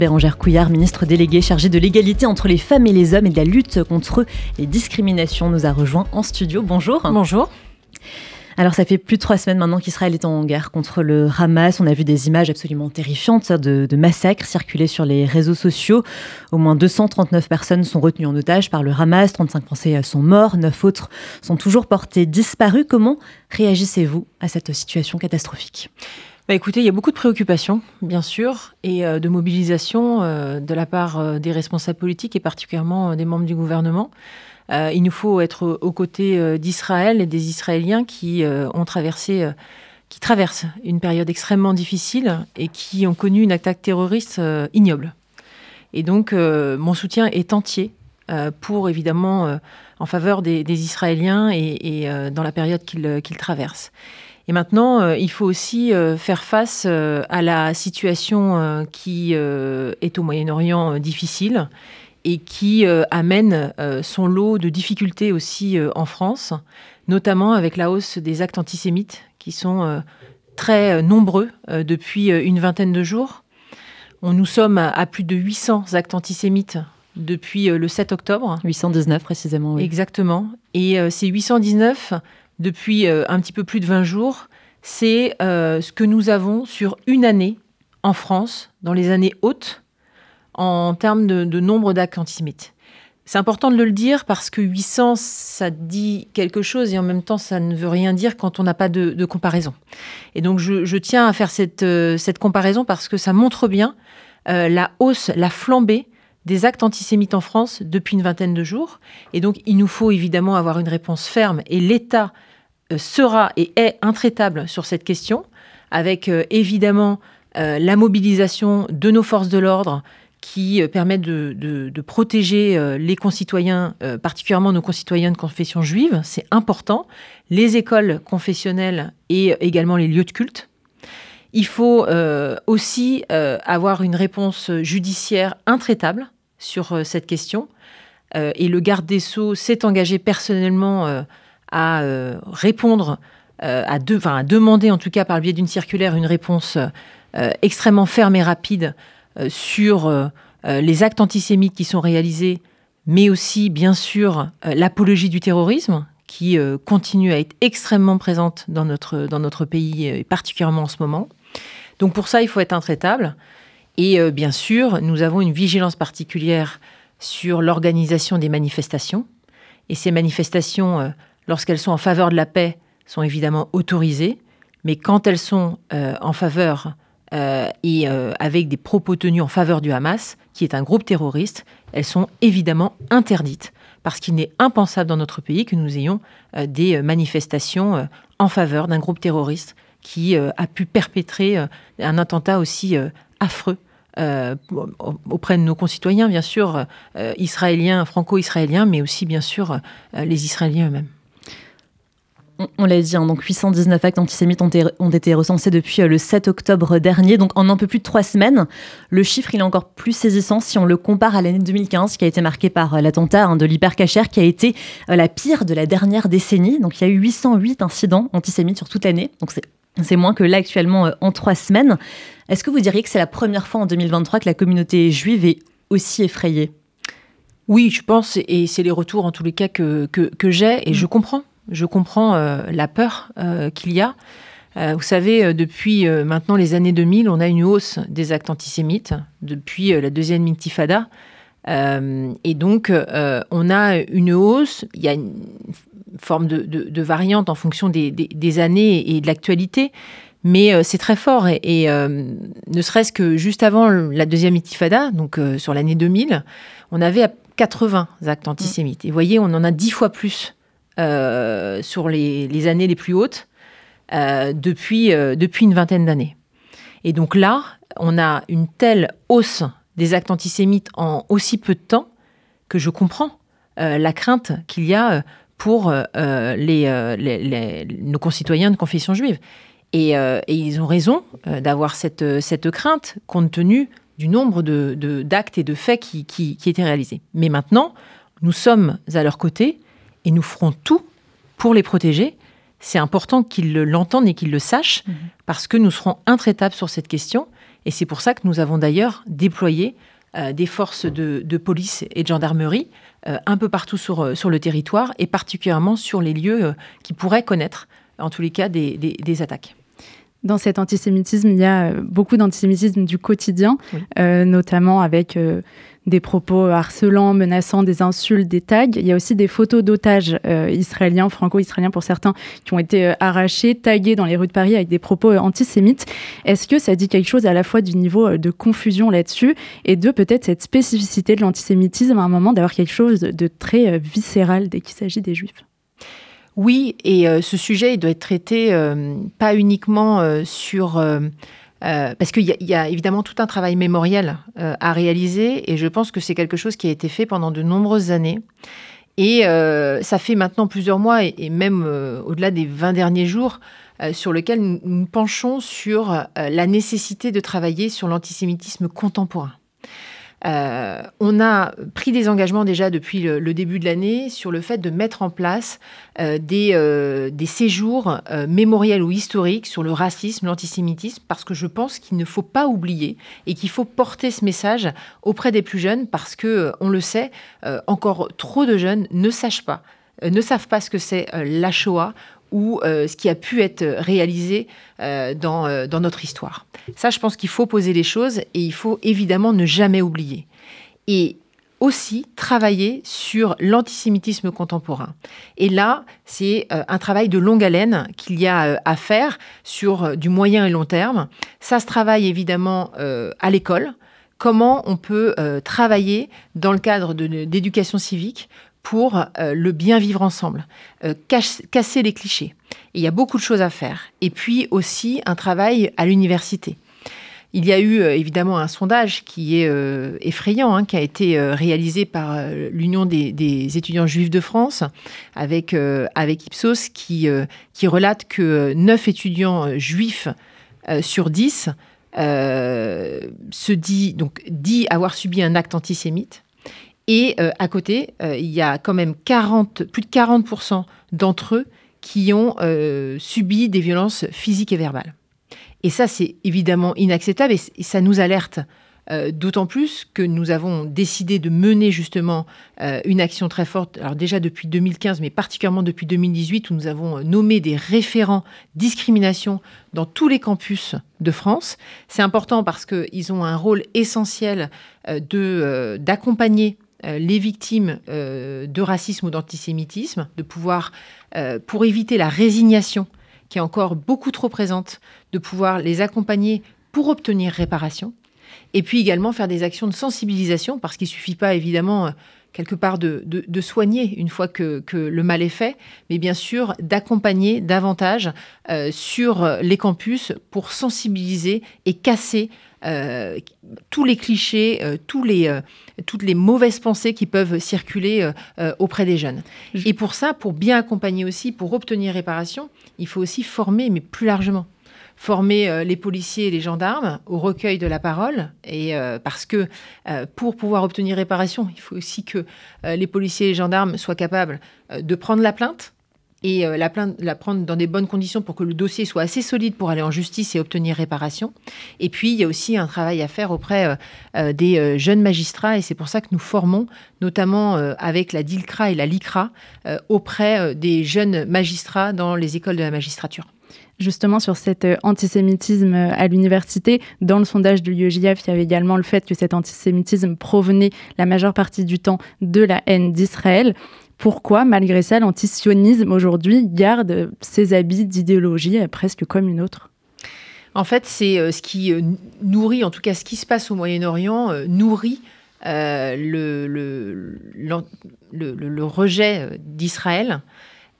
Bérangère Couillard, ministre déléguée chargée de l'égalité entre les femmes et les hommes et de la lutte contre les discriminations, nous a rejoint en studio. Bonjour. Bonjour. Alors ça fait plus de trois semaines maintenant qu'Israël est en guerre contre le Hamas. On a vu des images absolument terrifiantes de, de, massacres circuler sur les réseaux sociaux. Au moins 239 personnes sont retenues en otage par le Hamas, 35 Français sont morts, 9 autres sont toujours portés disparus. Comment réagissez-vous à cette situation catastrophique? Bah écoutez, il y a beaucoup de préoccupations, bien sûr, et euh, de mobilisation euh, de la part euh, des responsables politiques et particulièrement des membres du gouvernement. il nous faut être aux côtés d'Israël et des Israéliens qui ont traversé, qui traversent une période extrêmement difficile et qui ont connu une attaque terroriste ignoble. Et donc, mon soutien est entier pour évidemment en faveur des, Israéliens et, dans la période qu'ils traversent. Et maintenant, euh, il faut aussi euh, faire face euh, à la situation qui est au Moyen-Orient difficile et qui amène son lot de difficultés aussi en France, notamment avec la hausse des actes antisémites qui sont très nombreux depuis une vingtaine de jours. On, nous sommes à, plus de 800 actes antisémites depuis le 7 octobre. 819 précisément. Oui. Exactement. Et ces 819 depuis euh, un petit peu plus de 20 jours, c'est euh, ce que nous avons sur une année en France, dans les années hautes, en termes de, nombre d'actes antisémites. C'est important de le dire parce que 800, ça dit quelque chose et en même temps, ça ne veut rien dire quand on n'a pas de, comparaison. Et donc, je, tiens à faire cette, euh, cette, comparaison parce que ça montre bien la hausse, la flambée des actes antisémites en France depuis une vingtaine de jours. Et donc, il nous faut évidemment avoir une réponse ferme et l'État sera et est intraitable sur cette question, avec euh, évidemment euh, la mobilisation de nos forces de l'ordre qui permettent de, protéger les concitoyens, particulièrement nos concitoyens de confession juive, c'est important, les écoles confessionnelles et également les lieux de culte. Il faut aussi avoir une réponse judiciaire intraitable sur cette question. et le garde des Sceaux s'est engagé personnellement à euh, répondre, euh, à, demander en tout cas par le biais d'une circulaire une réponse euh, extrêmement ferme et rapide sur les actes antisémites qui sont réalisés, mais aussi bien sûr l'apologie du terrorisme qui continue à être extrêmement présente dans notre, dans notre pays, et particulièrement en ce moment. Donc pour ça, il faut être intraitable. Et bien sûr, nous avons une vigilance particulière sur l'organisation des manifestations. Et ces manifestations lorsqu'elles sont en faveur de la paix, sont évidemment autorisées, mais quand elles sont euh, en faveur euh, et euh, avec des propos tenus en faveur du Hamas, qui est un groupe terroriste, elles sont évidemment interdites, parce qu'il n'est impensable dans notre pays que nous ayons des manifestations en faveur d'un groupe terroriste qui a pu perpétrer un attentat aussi affreux auprès de nos concitoyens, bien sûr, israéliens, franco-israéliens, mais aussi, bien sûr, les Israéliens eux-mêmes on, l'a dit, hein, donc 819 actes antisémites ont, été recensés depuis euh, le 7 octobre dernier, donc en un peu plus de trois semaines. Le chiffre, il est encore plus saisissant si on le compare à l'année 2015, qui a été marquée par euh, l'attentat hein, de l'hypercacher, qui a été euh, la pire de la dernière décennie. Donc il y a eu 808 incidents antisémites sur toute l'année, donc c'est moins que là actuellement en trois semaines. Est-ce que vous diriez que c'est la première fois en 2023 que la communauté juive est aussi effrayée? Oui, je pense, et c'est les retours en tous les cas que, que, j'ai, et je mm. comprends je comprends euh, la peur euh, qu'il y a. Euh, vous savez, depuis maintenant les années 2000, on a une hausse des actes antisémites depuis la deuxième intifada. et donc, on a une hausse, il y a une forme de, variante en fonction des, années et de l'actualité, mais c'est très fort. Et, ne serait-ce que juste avant la deuxième intifada, donc sur l'année 2000, on avait 80 actes antisémites. Et vous voyez, on en a 10 fois plus euh, sur les, années les plus hautes euh, depuis, euh, depuis une vingtaine d'années. Et donc là, on a une telle hausse des actes antisémites en aussi peu de temps que je comprends la crainte qu'il y a pour les, nos concitoyens de confession juive. Et, ils ont raison d'avoir cette, cette crainte compte tenu du nombre d'actes de, et de faits qui, qui, qui étaient réalisés. Mais maintenant, nous sommes à leur côté et nous ferons tout pour les protéger. C'est important qu'ils l'entendent et qu'ils le sachent, mhm. parce que nous serons intraitables sur cette question. Et c'est pour ça que nous avons d'ailleurs déployé des forces de, police et de gendarmerie un peu partout sur, sur le territoire et particulièrement sur les lieux qui pourraient connaître, en tous les cas, des attaques. Dans cet antisémitisme, il y a euh, beaucoup d'antisémitisme du quotidien, euh, notamment avec euh, des propos harcelants, menaçants, des insultes, des tags. Il y a aussi des photos d'otages israéliens, franco-israéliens pour certains, qui ont été arrachés, tagués dans les rues de Paris avec des propos antisémites. Est-ce que ça dit quelque chose à la fois du niveau de confusion là-dessus et de peut-être cette spécificité de l'antisémitisme à un moment d'avoir quelque chose de très viscéral dès qu'il s'agit des juifs? Oui, et euh, ce sujet, doit être traité euh, pas uniquement euh, sur... parce qu'il y, a évidemment tout un travail mémoriel à réaliser, et je pense que c'est quelque chose qui a été fait pendant de nombreuses années. Et ça fait maintenant plusieurs mois, et, même au-delà des 20 derniers jours, sur lequel nous penchons sur la nécessité de travailler sur l'antisémitisme contemporain. Euh, on a pris des engagements déjà depuis le, début de l'année sur le fait de mettre en place euh, des, euh, des, séjours mémoriels ou historiques sur le racisme, l'antisémitisme, parce que je pense qu'il ne faut pas oublier et qu'il faut porter ce message auprès des plus jeunes, parce que, on le sait, encore trop de jeunes ne sachent pas ne savent pas ce que c'est la Shoah ou euh, ce qui a pu être réalisé euh, euh, dans, notre histoire. Ça, je pense qu'il faut poser les choses et il faut évidemment ne jamais oublier. Et aussi travailler sur l'antisémitisme contemporain. Et là, c'est un travail de longue haleine qu'il y a à faire sur du moyen et long terme. Ça se travaille évidemment à l'école. Comment on peut travailler dans le cadre d'éducation civique pour euh, le bien vivre ensemble, euh, casser les clichés. il y a beaucoup de choses à faire. Et puis aussi un travail à l'université. Il y a eu euh, évidemment un sondage qui est effrayant, hein, qui a été réalisé par l'Union des, étudiants juifs de France avec, Ipsos, qui, qui relate que 9 étudiants juifs sur 10 se dit, donc, dit avoir subi un acte antisémite. Et euh, à côté, euh, il y a quand même 40, plus de 40% d'entre eux qui ont euh, subi des violences physiques et verbales. Et ça, c'est évidemment inacceptable et, ça nous alerte D'autant plus que nous avons décidé de mener justement une action très forte, alors déjà depuis 2015, mais particulièrement depuis 2018, où nous avons nommé des référents discrimination dans tous les campus de France. C'est important parce qu'ils ont un rôle essentiel d'accompagner les victimes euh, de racisme ou d'antisémitisme, de pouvoir, euh, pour éviter la résignation qui est encore beaucoup trop présente, de pouvoir les accompagner pour obtenir réparation. Et puis également faire des actions de sensibilisation, parce qu'il ne suffit pas évidemment quelque part de, soigner une fois que, le mal est fait, mais bien sûr d'accompagner davantage sur les campus pour sensibiliser et casser euh, tous les clichés, euh, tous les, euh, toutes les mauvaises pensées qui peuvent circuler auprès des jeunes. Et pour ça, pour bien accompagner aussi, pour obtenir réparation, il faut aussi former, mais plus largement former les policiers et les gendarmes au recueil de la parole. Et parce que pour pouvoir obtenir réparation, il faut aussi que les policiers et les gendarmes soient capables de prendre la plainte, et euh, la, prendre dans des bonnes conditions pour que le dossier soit assez solide pour aller en justice et obtenir réparation. Et puis, il y a aussi un travail à faire auprès euh, euh, des jeunes magistrats et c'est pour ça que nous formons, notamment avec la DILCRA et la LICRA, auprès des jeunes magistrats dans les écoles de la magistrature justement sur cet antisémitisme à l'université. Dans le sondage de l'UEJF, il y avait également le fait que cet antisémitisme provenait la majeure partie du temps de la haine d'Israël pourquoi, malgré ça, l'antisionisme aujourd'hui garde ses habits d'idéologie euh, presque comme une autre? En fait, c'est euh, ce qui euh, nourrit, en tout cas ce qui se passe au Moyen-Orient, nourrit le, le, rejet d'Israël.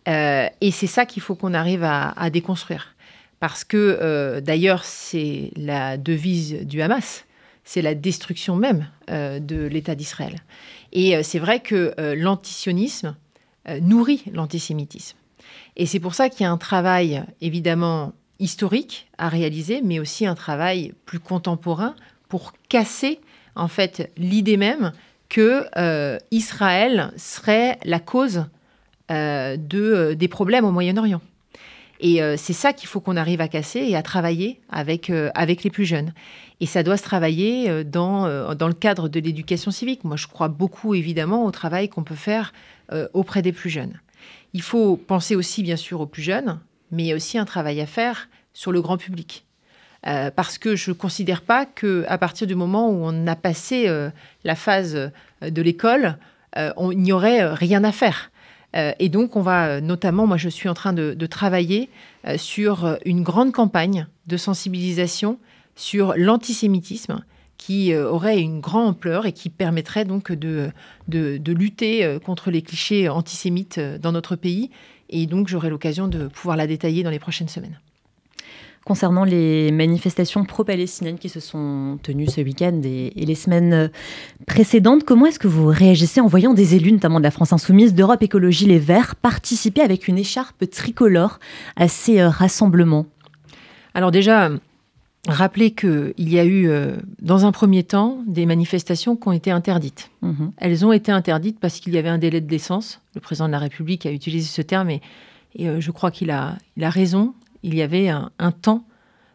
Et c'est ça qu'il faut qu'on arrive à, déconstruire. Parce que, d'ailleurs, c'est la devise du Hamas, c'est la destruction même de l'État d'Israël. Et euh, c'est vrai que euh, l'antisionisme euh, nourrit l'antisémitisme. Et c'est pour ça qu'il y a un travail évidemment historique à réaliser, mais aussi un travail plus contemporain pour casser en fait l'idée même que Israël serait la cause de, des problèmes au Moyen-Orient. Et c'est ça qu'il faut qu'on arrive à casser et à travailler avec, avec les plus jeunes. Et ça doit se travailler dans, dans le cadre de l'éducation civique. Moi, je crois beaucoup, évidemment, au travail qu'on peut faire auprès des plus jeunes. Il faut penser aussi, bien sûr, aux plus jeunes, mais il y a aussi un travail à faire sur le grand public. Euh, parce que je ne considère pas qu'à partir du moment où on a passé euh, la phase euh, de l'école, il n'y aurait rien à faire. Et donc, on va notamment, moi je suis en train de, travailler sur une grande campagne de sensibilisation sur l'antisémitisme qui aurait une grande ampleur et qui permettrait donc de, de lutter contre les clichés antisémites dans notre pays. Et donc, j'aurai l'occasion de pouvoir la détailler dans les prochaines semaines concernant les manifestations pro-palestiniennes qui se sont tenues ce week-end et, les semaines précédentes. Comment est-ce que vous réagissez en voyant des élus, notamment de la France Insoumise, d'Europe Écologie Les Verts, participer avec une écharpe tricolore à ces euh, rassemblements? Alors déjà, rappeler qu'il y a eu, euh, dans un premier temps, des manifestations qui ont été interdites. Mhm. Elles ont été interdites parce qu'il y avait un délai de décence. Le président de la République a utilisé ce terme et, euh, je crois qu'il a, il a raison il y avait un, temps,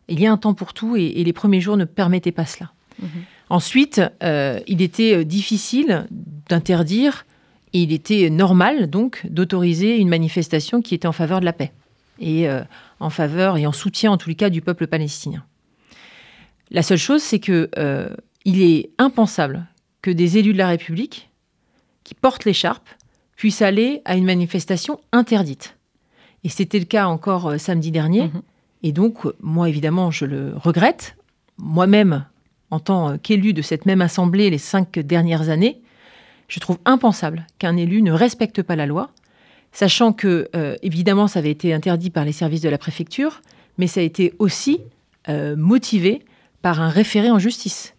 il y a un temps pour tout et, les premiers jours ne permettaient pas cela. Mhm. Ensuite, euh, il était euh, difficile d'interdire et il était normal donc d'autoriser une manifestation qui était en faveur de la paix et euh, en faveur et en soutien en tous les cas du peuple palestinien. La seule chose, c'est que il est impensable que des élus de la République qui portent l'écharpe puissent aller à une manifestation interdite. Et c'était le cas encore euh, samedi dernier. Mhm. Et donc, euh, moi, évidemment, je le regrette. Moi-même, en tant euh, qu'élu de cette même assemblée les cinq dernières années, je trouve impensable qu'un élu ne respecte pas la loi, sachant que, évidemment, ça avait été interdit par les services de la préfecture, mais ça a été aussi motivé par un référé en justice.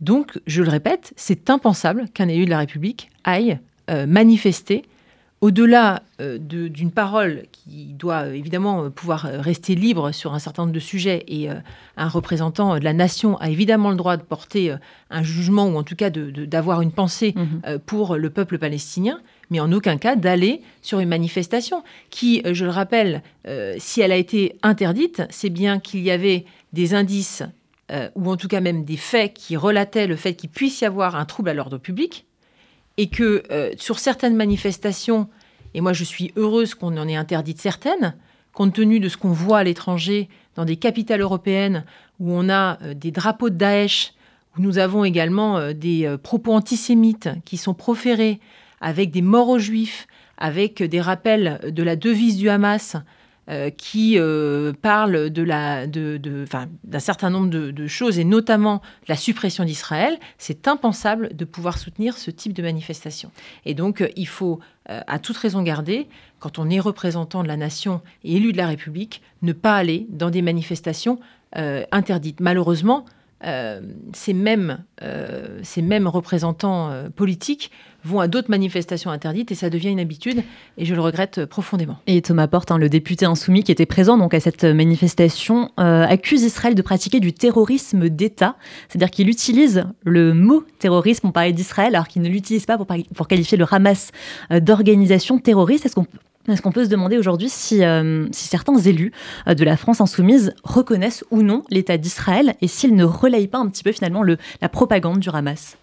Donc, je le répète, c'est impensable qu'un élu de la République aille manifester au-delà euh, d'une parole qui doit euh, évidemment euh, pouvoir rester libre sur un certain nombre de sujets, et un représentant de la nation a évidemment le droit de porter un jugement ou en tout cas d'avoir une pensée mhm. pour le peuple palestinien, mais en aucun cas d'aller sur une manifestation qui, je le rappelle, si elle a été interdite, c'est bien qu'il y avait des indices ou en tout cas même des faits qui relataient le fait qu'il puisse y avoir un trouble à l'ordre public et que euh, sur certaines manifestations, et moi je suis heureuse qu'on en ait interdit certaines, compte tenu de ce qu'on voit à l'étranger, dans des capitales européennes où on a euh, des drapeaux de Daesh, où nous avons également euh, des propos antisémites qui sont proférés avec des morts aux juifs, avec des rappels de la devise du Hamas, euh, qui euh, parle de la, de, d'un certain nombre de, choses, et notamment la suppression d'Israël, c'est impensable de pouvoir soutenir ce type de manifestation. Et donc, euh, il faut, à toute raison garder, quand on est représentant de la nation et élu de la République, ne pas aller dans des manifestations interdites. Malheureusement, ces, mêmes, ces mêmes représentants politiques vont à d'autres manifestations interdites et ça devient une habitude et je le regrette profondément. Et Thomas Porte, hein, le député insoumis qui était présent donc à cette manifestation, euh, accuse Israël de pratiquer du terrorisme d'État, c'est-à-dire qu'il utilise le mot terrorisme pour parler d'Israël alors qu'il ne l'utilise pas pour, pour, qualifier le Hamas euh, d'organisation terroriste. Est-ce qu'on est-ce qu'on peut se demander aujourd'hui si, euh, si, certains élus de la France insoumise reconnaissent ou non l'État d'Israël et s'ils ne relayent pas un petit peu finalement le, la propagande du Hamas?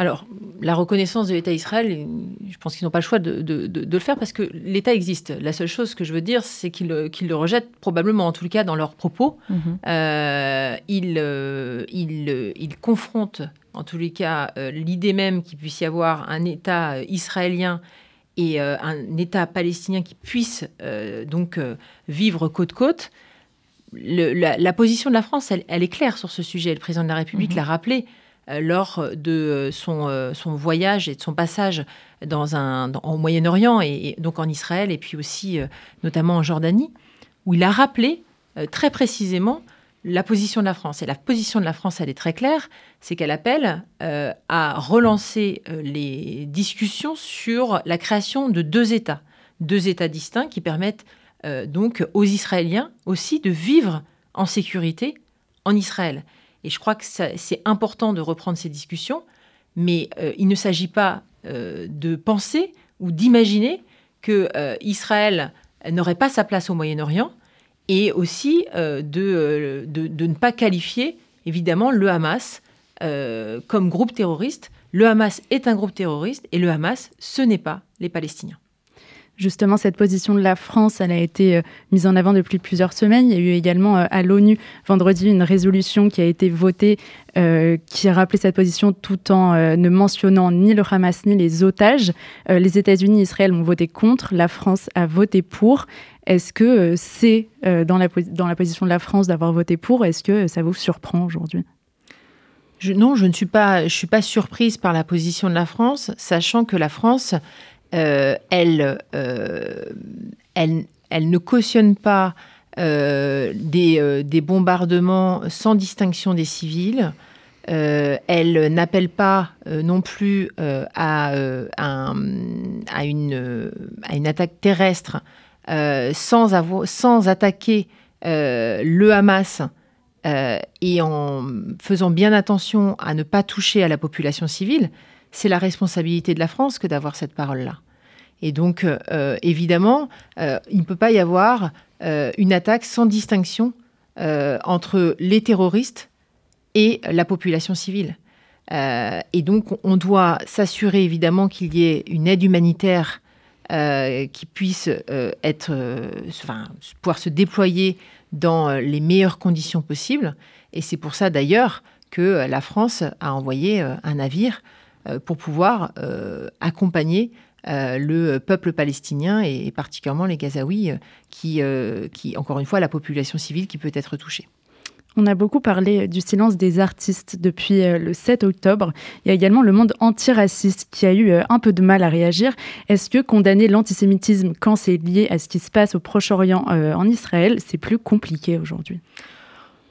Alors, la reconnaissance de l'État Israël, je pense qu'ils n'ont pas le choix de, le faire parce que l'État existe. La seule chose que je veux dire, c'est qu'ils le rejettent probablement, en tout cas dans leurs propos. Mhm. Euh, euh, ils, confrontent, en tous les cas, euh, l'idée même qu'il puisse y avoir un État israélien et un État palestinien qui puisse donc vivre côte-côte. La, position de la France, elle, est claire sur ce sujet. Le président de la République mhm. l'a rappelé. Euh, lors de son, euh, son, voyage et de son passage dans un, au Moyen-Orient et, donc en Israël et puis aussi euh, notamment en Jordanie, où il a rappelé très précisément la position de la France. Et la position de la France, elle est très claire, c'est qu'elle appelle à relancer les discussions sur la création de deux États, deux États distincts qui permettent donc aux Israéliens aussi de vivre en sécurité en Israël. Et je crois que c'est important de reprendre ces discussions, mais euh, il ne s'agit pas euh, de penser ou d'imaginer que euh, Israël n'aurait pas sa place au Moyen-Orient et aussi de, de, ne pas qualifier évidemment le Hamas comme groupe terroriste. Le Hamas est un groupe terroriste et le Hamas, ce n'est pas les Palestiniens. Justement, cette position de la France, elle a été euh, mise en avant depuis plusieurs semaines. Il y a eu également euh, à l'ONU vendredi une résolution qui a été votée euh, qui a rappelé cette position tout en ne mentionnant ni le Hamas ni les otages. les États-Unis et Israël ont voté contre, la France a voté pour. Est-ce que c'est dans, la, position de la France d'avoir voté pour? Est-ce que ça vous surprend aujourd'hui? Non, je ne suis pas, suis pas surprise par la position de la France, sachant que la France euh, elle, euh, elle, elle, ne cautionne pas euh, des, bombardements sans distinction des civils. elle n'appelle pas non plus à, une, attaque terrestre sans, sans attaquer le Hamas et en faisant bien attention à ne pas toucher à la population civile c'est la responsabilité de la France que d'avoir cette parole-là. Et donc, euh, évidemment, euh, il ne peut pas y avoir euh, une attaque sans distinction entre les terroristes et la population civile. et donc, on doit s'assurer évidemment qu'il y ait une aide humanitaire qui puisse être, enfin, pouvoir se déployer dans les meilleures conditions possibles. Et c'est pour ça d'ailleurs que la France a envoyé un navire euh, pour pouvoir euh, accompagner euh, le peuple palestinien et, particulièrement les Gazaouis, qui, qui, encore une fois, la population civile qui peut être touchée. On a beaucoup parlé du silence des artistes depuis le 7 octobre. Il y a également le monde antiraciste qui a eu un peu de mal à réagir. Est-ce que condamner l'antisémitisme quand c'est lié à ce qui se passe au Proche-Orient en Israël, c'est plus compliqué aujourd'hui?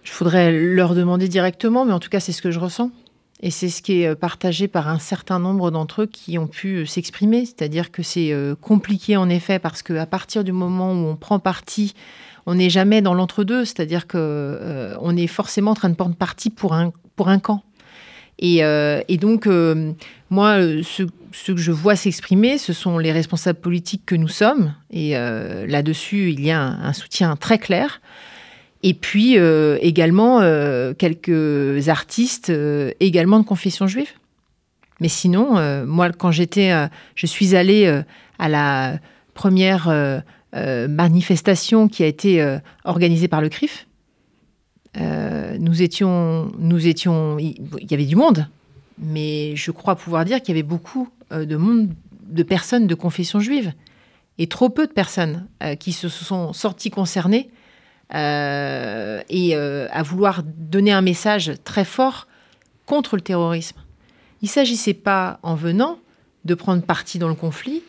Je voudrais leur demander directement, mais en tout cas, c'est ce que je ressens. Et c'est ce qui est euh, partagé par un certain nombre d'entre eux qui ont pu euh, s'exprimer. C'est-à-dire que c'est euh, compliqué en effet parce qu'à partir du moment où on prend parti, on n'est jamais dans l'entre-deux. C'est-à-dire qu'on on est forcément en train de prendre parti pour un, pour un camp. Et, donc, moi, ce, que je vois s'exprimer, ce sont les responsables politiques que nous sommes. Et là-dessus, il y a un soutien très clair. Et puis euh, également euh, quelques artistes euh, également de confession juive. Mais sinon, moi, quand j'étais, je suis allée à la première manifestation qui a été organisée par le CRIF. nous étions, nous étions, il y avait du monde, mais je crois pouvoir dire qu'il y avait beaucoup de monde, de personnes de confession juive, et trop peu de personnes qui se sont sorties concernées euh, et euh, à vouloir donner un message très fort contre le terrorisme. Il ne s'agissait pas, en venant, de prendre parti dans le conflit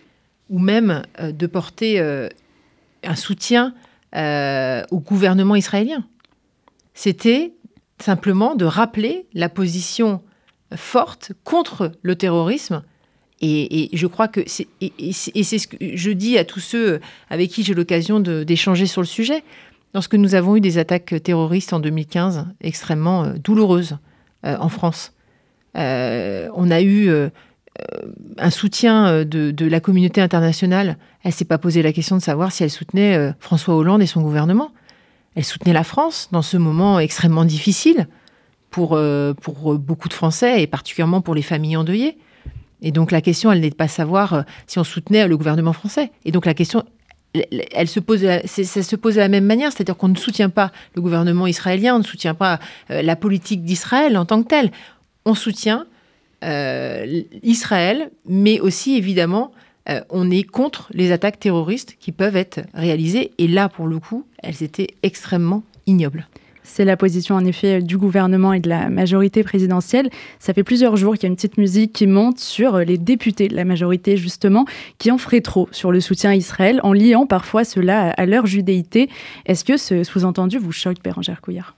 ou même euh, de porter un soutien au gouvernement israélien. C'était simplement de rappeler la position forte contre le terrorisme. Et, je crois que et c'est ce que je dis à tous ceux avec qui j'ai l'occasion d'échanger sur le sujet. Lorsque nous avons eu des attaques terroristes en 2015 extrêmement euh, douloureuses euh, en France, euh, on a eu un soutien de, la communauté internationale. Elle s'est pas posé la question de savoir si elle soutenait François Hollande et son gouvernement. Elle soutenait la France dans ce moment extrêmement difficile pour, beaucoup de Français et particulièrement pour les familles endeuillées. Et donc la question, elle n'est pas savoir si on soutenait le gouvernement français. Et donc la question elle se pose, ça se pose de la même manière, c'est-à-dire qu'on ne soutient pas le gouvernement israélien, on ne soutient pas euh, la politique d'Israël en tant que telle. On soutient euh, Israël, mais aussi évidemment, euh, on est contre les attaques terroristes qui peuvent être réalisées. Et là, pour le coup, elles étaient extrêmement ignobles. C'est la position en effet du gouvernement et de la majorité présidentielle. Ça fait plusieurs jours qu'il y a une petite musique qui monte sur les députés de la majorité justement qui en feraient trop sur le soutien à Israël en liant parfois cela à leur judéité. Est-ce que ce sous-entendu vous choque, Bérangère Couillard?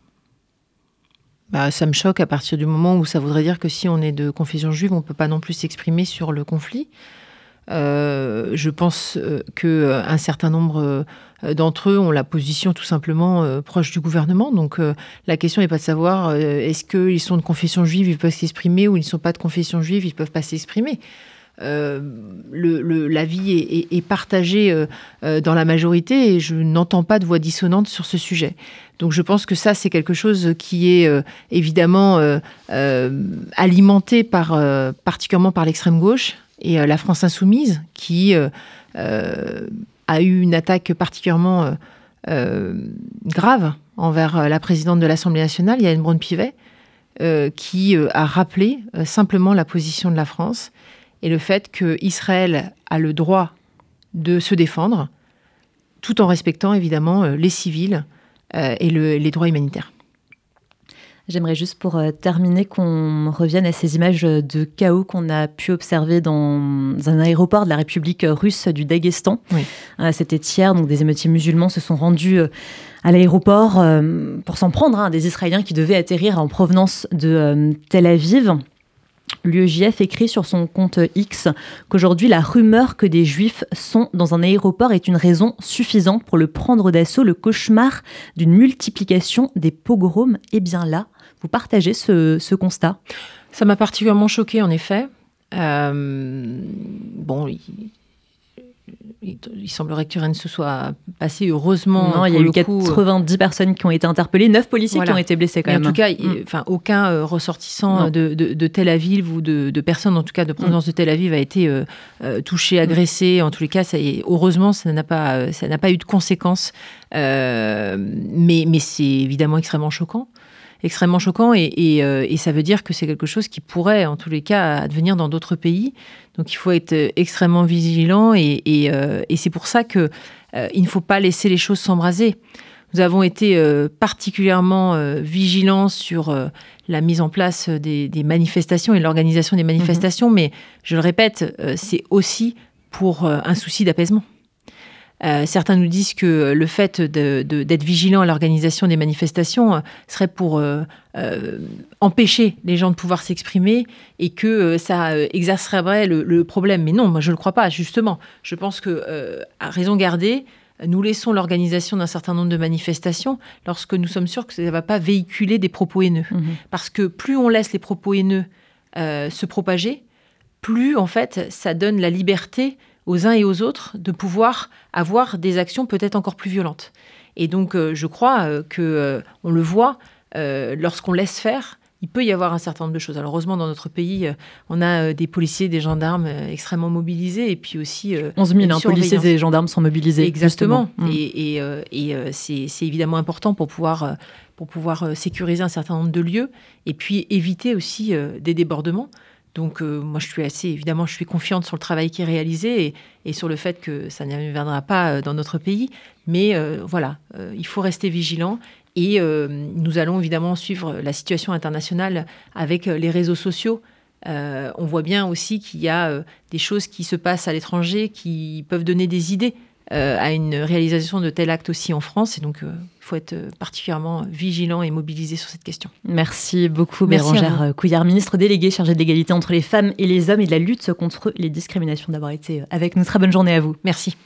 Bah, ça me choque à partir du moment où ça voudrait dire que si on est de confession juive, on ne peut pas non plus s'exprimer sur le conflit. Euh, je pense euh, qu'un euh, certain nombre d'entre eux ont la position tout simplement proche du gouvernement. Donc la question n'est pas de savoir est-ce qu'ils sont de confession juive, ils peuvent s'exprimer, ou ils ne sont pas de confession juive, ils ne peuvent pas s'exprimer. le, l'avis est, est, partagé dans la majorité et je n'entends pas de voix dissonante sur ce sujet. Donc je pense que ça, c'est quelque chose qui est évidemment alimenté par, particulièrement par l'extrême gauche et la France insoumise qui a eu une attaque particulièrement grave envers la présidente de l'Assemblée nationale, Yann Braun-Pivet, euh, qui euh, a rappelé euh, simplement la position de la France et le fait qu'Israël a le droit de se défendre, tout en respectant évidemment les civils et les droits humanitaires. J'aimerais juste pour terminer qu'on revienne à ces images de chaos qu'on a pu observer dans un aéroport de la République russe du Daghestan. C'était hier, donc des émeutiers musulmans se sont rendus à l'aéroport euh, pour s'en prendre à hein, des Israéliens qui devaient atterrir en provenance de euh, Tel Aviv. L'UEJF écrit sur son compte X qu'aujourd'hui la rumeur que des juifs sont dans un aéroport est une raison suffisante pour le prendre d'assaut. Le cauchemar d'une multiplication des pogroms est bien là. Vous partagez ce, constat? Ça m'a particulièrement choqué en effet. Euh, bon, il, semblerait que rien ne se soit passé heureusement. Non, il y a eu 90 personnes qui ont été interpellées, 9 policiers qui ont été blessés quand même. En tout cas, mm. enfin, aucun euh, ressortissant de, de, Tel Aviv ou de, de personnes, en tout cas de provenance de Tel Aviv, a été euh, euh, touché, mm. agressé. En tous les cas, ça, heureusement, ça n'a pas, ça n'a pas eu de conséquences. mais, mais c'est évidemment extrêmement choquant extrêmement choquant et, et, ça veut dire que c'est quelque chose qui pourrait, en tous les cas, advenir dans d'autres pays. Donc il faut être euh, extrêmement vigilant et, euh, c'est pour ça qu'il euh, ne faut pas laisser les choses s'embraser. Nous avons été particulièrement vigilants sur la mise en place des, manifestations et l'organisation des manifestations, mhm. mais je le répète, c'est aussi pour un souci d'apaisement. Euh, certains nous disent que le fait d'être vigilant à l'organisation des manifestations euh, serait pour euh, empêcher les gens de pouvoir s'exprimer et que ça exercerait le, problème. Mais non, moi je ne le crois pas, justement. Je pense que, à raison gardée, nous laissons l'organisation d'un certain nombre de manifestations lorsque nous sommes sûrs que ça ne va pas véhiculer des propos haineux. Mmh Parce que plus on laisse les propos haineux se propager, plus en fait ça donne la liberté aux uns et aux autres de pouvoir avoir des actions peut-être encore plus violentes. Et donc, euh, je crois euh, que euh, on le voit lorsqu'on laisse faire. Il peut y avoir un certain nombre de choses. Alors, heureusement, dans notre pays, on a des policiers, des gendarmes extrêmement mobilisés et puis aussi. 11 000 hein, policiers et gendarmes sont mobilisés. Exactement. Mm. Et, et, et c'est évidemment important pour pouvoir, pour pouvoir sécuriser un certain nombre de lieux et puis éviter aussi des débordements. Donc euh, moi, je suis assez, évidemment, je suis confiante sur le travail qui est réalisé et, sur le fait que ça ne viendra pas euh, dans notre pays. Mais euh, voilà, il faut rester vigilant. Et nous allons évidemment suivre la situation internationale avec les réseaux sociaux. on voit bien aussi qu'il y a des choses qui se passent à l'étranger qui peuvent donner des idées à une réalisation de tel acte aussi en France. Et donc, il euh, faut être particulièrement vigilant et mobilisé sur cette question. Merci beaucoup, Bérangère Couillard, ministre déléguée chargée de l'égalité entre les femmes et les hommes et de la lutte contre les discriminations, d'avoir été avec nous. Très bonne journée à vous. Merci.